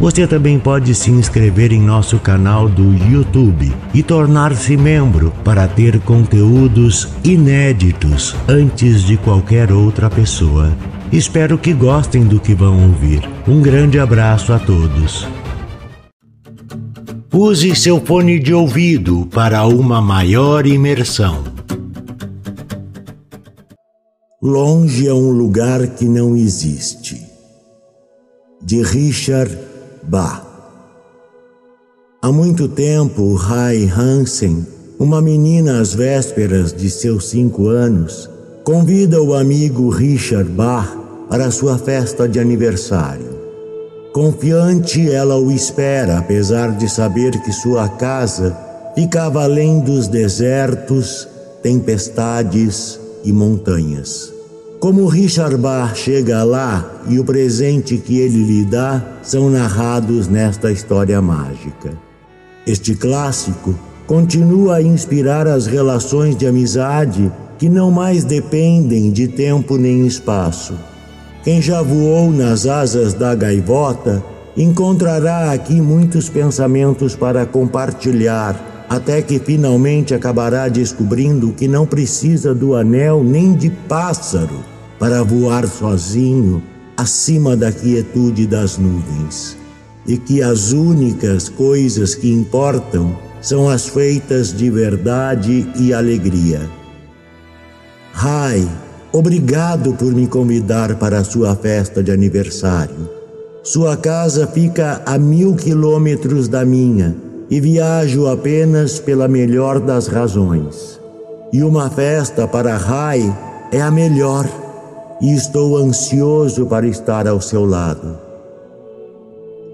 Você também pode se inscrever em nosso canal do YouTube e tornar-se membro para ter conteúdos inéditos antes de qualquer outra pessoa. Espero que gostem do que vão ouvir. Um grande abraço a todos. Use seu fone de ouvido para uma maior imersão. Longe é um lugar que não existe. De Richard Bah. Há muito tempo, Rai Hansen, uma menina às vésperas de seus cinco anos, convida o amigo Richard Bach para sua festa de aniversário. Confiante, ela o espera, apesar de saber que sua casa ficava além dos desertos, tempestades e montanhas. Como Richard Bach chega lá e o presente que ele lhe dá são narrados nesta história mágica. Este clássico continua a inspirar as relações de amizade que não mais dependem de tempo nem espaço. Quem já voou nas asas da gaivota encontrará aqui muitos pensamentos para compartilhar até que finalmente acabará descobrindo que não precisa do anel nem de pássaro para voar sozinho acima da quietude das nuvens, e que as únicas coisas que importam são as feitas de verdade e alegria. Rai, obrigado por me convidar para a sua festa de aniversário. Sua casa fica a mil quilômetros da minha e viajo apenas pela melhor das razões. E uma festa para Rai é a melhor, e estou ansioso para estar ao seu lado.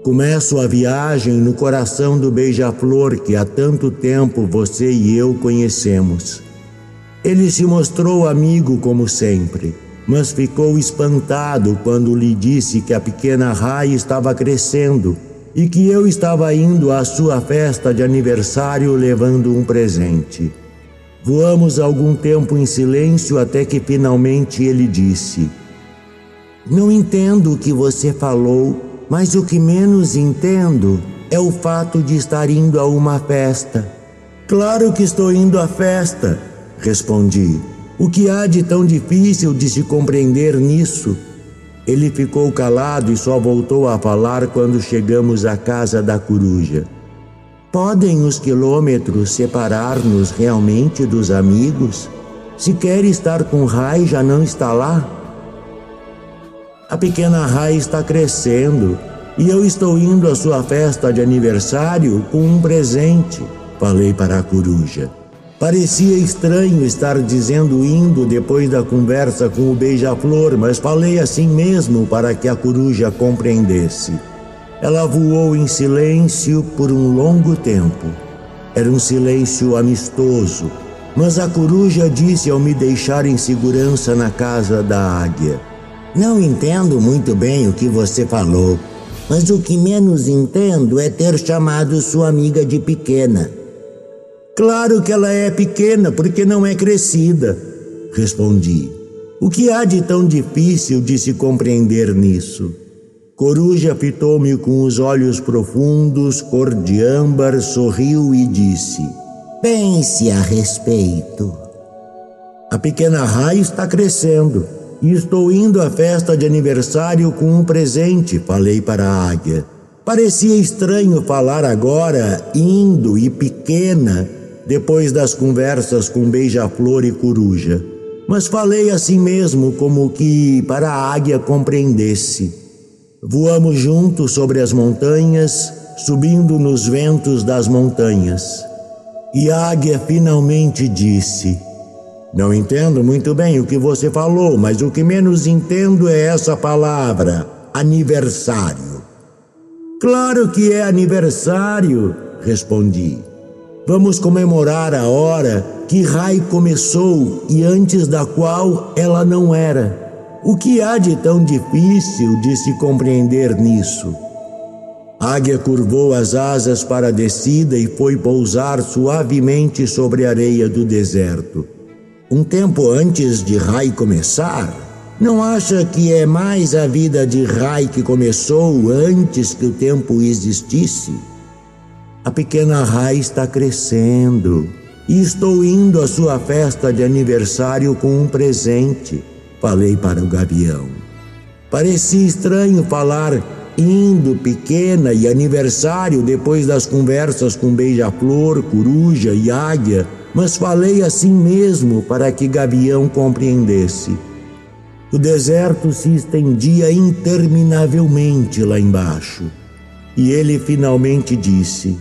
Começo a viagem no coração do beija-flor que há tanto tempo você e eu conhecemos. Ele se mostrou amigo como sempre, mas ficou espantado quando lhe disse que a pequena Rai estava crescendo e que eu estava indo à sua festa de aniversário levando um presente. Voamos algum tempo em silêncio até que finalmente ele disse: Não entendo o que você falou, mas o que menos entendo é o fato de estar indo a uma festa. Claro que estou indo à festa, respondi. O que há de tão difícil de se compreender nisso? Ele ficou calado e só voltou a falar quando chegamos à casa da coruja. Podem os quilômetros separar-nos realmente dos amigos? Se quer estar com Rai, já não está lá? A pequena Rai está crescendo e eu estou indo à sua festa de aniversário com um presente, falei para a coruja. Parecia estranho estar dizendo indo depois da conversa com o beija-flor, mas falei assim mesmo para que a coruja compreendesse. Ela voou em silêncio por um longo tempo. Era um silêncio amistoso, mas a coruja disse ao me deixar em segurança na casa da águia: Não entendo muito bem o que você falou, mas o que menos entendo é ter chamado sua amiga de pequena. Claro que ela é pequena porque não é crescida, respondi. O que há de tão difícil de se compreender nisso? Coruja fitou-me com os olhos profundos, cor de âmbar, sorriu e disse: Pense a respeito. A pequena raia está crescendo e estou indo à festa de aniversário com um presente, falei para a águia. Parecia estranho falar agora, indo e pequena, depois das conversas com beija-flor e coruja. Mas falei assim mesmo, como que para a águia compreendesse. Voamos juntos sobre as montanhas, subindo nos ventos das montanhas. E a águia finalmente disse: Não entendo muito bem o que você falou, mas o que menos entendo é essa palavra, aniversário. Claro que é aniversário, respondi. Vamos comemorar a hora que Rai começou e antes da qual ela não era. O que há de tão difícil de se compreender nisso? Águia curvou as asas para a descida e foi pousar suavemente sobre a areia do deserto. Um tempo antes de Rai começar, não acha que é mais a vida de Rai que começou antes que o tempo existisse? A pequena Rai está crescendo e estou indo à sua festa de aniversário com um presente falei para o gavião. Parecia estranho falar indo, pequena e aniversário depois das conversas com beija-flor, coruja e águia, mas falei assim mesmo para que Gavião compreendesse. O deserto se estendia interminavelmente lá embaixo. E ele finalmente disse: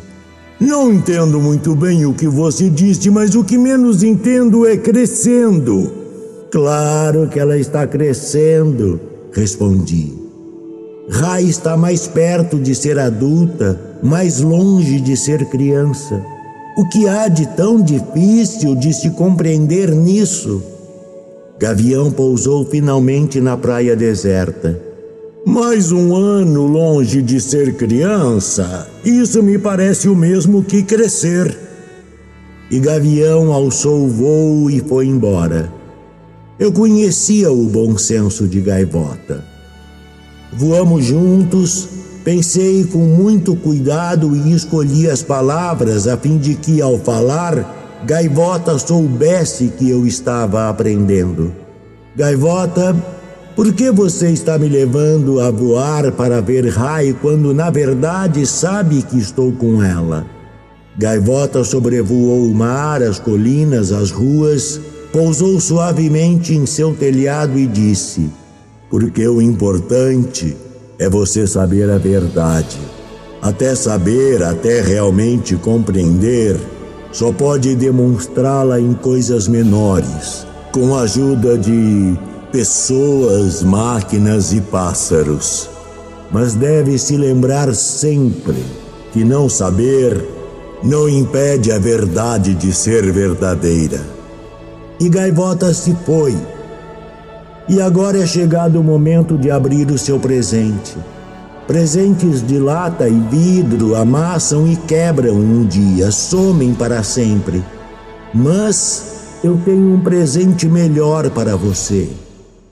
Não entendo muito bem o que você disse, mas o que menos entendo é crescendo. Claro que ela está crescendo, respondi. Rai está mais perto de ser adulta, mais longe de ser criança. O que há de tão difícil de se compreender nisso? Gavião pousou finalmente na praia deserta. Mais um ano longe de ser criança, isso me parece o mesmo que crescer. E Gavião alçou o voo e foi embora. Eu conhecia o bom senso de Gaivota. Voamos juntos, pensei com muito cuidado e escolhi as palavras a fim de que, ao falar, Gaivota soubesse que eu estava aprendendo. Gaivota, por que você está me levando a voar para ver Rai quando na verdade sabe que estou com ela? Gaivota sobrevoou o mar, as colinas, as ruas pousou suavemente em seu telhado e disse: Porque o importante é você saber a verdade. Até saber, até realmente compreender, só pode demonstrá-la em coisas menores, com a ajuda de pessoas, máquinas e pássaros. Mas deve se lembrar sempre que não saber não impede a verdade de ser verdadeira e Gaivota se foi. E agora é chegado o momento de abrir o seu presente. Presentes de lata e vidro amassam e quebram um dia, somem para sempre. Mas eu tenho um presente melhor para você.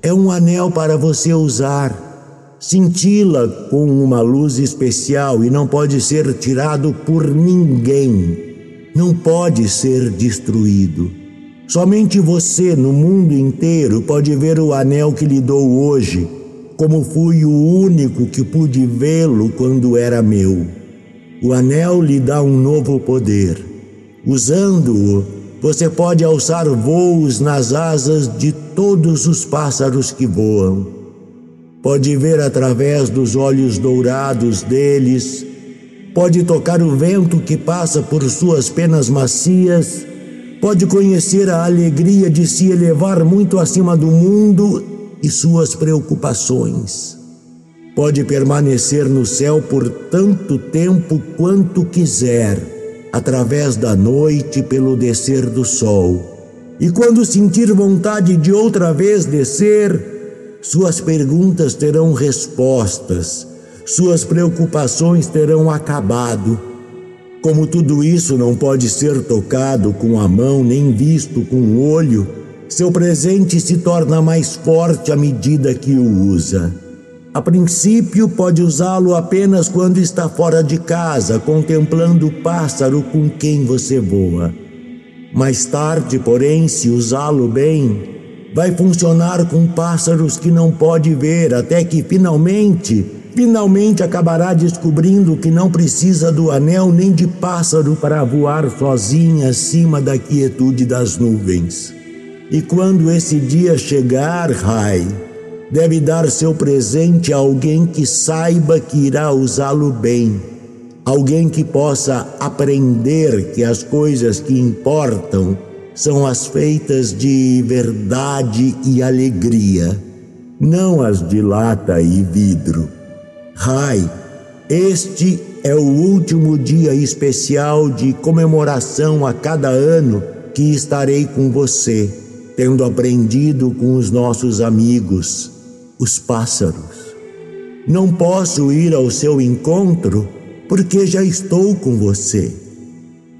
É um anel para você usar. Cintila com uma luz especial e não pode ser tirado por ninguém. Não pode ser destruído. Somente você no mundo inteiro pode ver o anel que lhe dou hoje, como fui o único que pude vê-lo quando era meu. O anel lhe dá um novo poder. Usando-o, você pode alçar voos nas asas de todos os pássaros que voam. Pode ver através dos olhos dourados deles, pode tocar o vento que passa por suas penas macias pode conhecer a alegria de se elevar muito acima do mundo e suas preocupações. Pode permanecer no céu por tanto tempo quanto quiser, através da noite pelo descer do sol. E quando sentir vontade de outra vez descer, suas perguntas terão respostas, suas preocupações terão acabado como tudo isso não pode ser tocado com a mão nem visto com o olho, seu presente se torna mais forte à medida que o usa. A princípio, pode usá-lo apenas quando está fora de casa, contemplando o pássaro com quem você voa. Mais tarde, porém, se usá-lo bem, vai funcionar com pássaros que não pode ver, até que finalmente finalmente acabará descobrindo que não precisa do anel nem de pássaro para voar sozinha acima da quietude das nuvens. E quando esse dia chegar, Rai, deve dar seu presente a alguém que saiba que irá usá-lo bem, alguém que possa aprender que as coisas que importam são as feitas de verdade e alegria, não as de lata e vidro. Rai, este é o último dia especial de comemoração a cada ano que estarei com você, tendo aprendido com os nossos amigos, os pássaros. Não posso ir ao seu encontro porque já estou com você.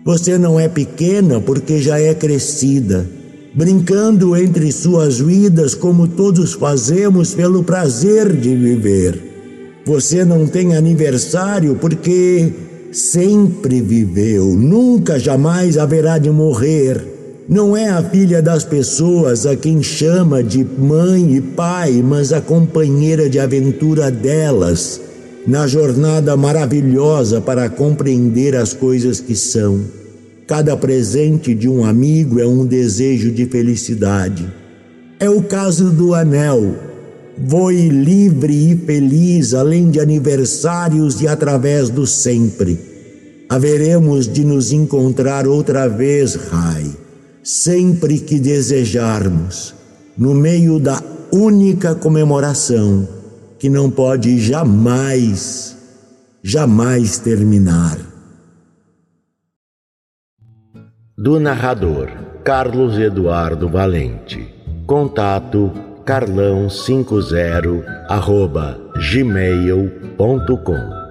Você não é pequena porque já é crescida, brincando entre suas vidas como todos fazemos pelo prazer de viver. Você não tem aniversário porque sempre viveu, nunca jamais haverá de morrer. Não é a filha das pessoas a quem chama de mãe e pai, mas a companheira de aventura delas, na jornada maravilhosa para compreender as coisas que são. Cada presente de um amigo é um desejo de felicidade. É o caso do anel Voe livre e feliz, além de aniversários e através do sempre. Haveremos de nos encontrar outra vez, Rai, sempre que desejarmos, no meio da única comemoração que não pode jamais, jamais terminar. Do narrador Carlos Eduardo Valente. Contato carlão50 arroba gmail.com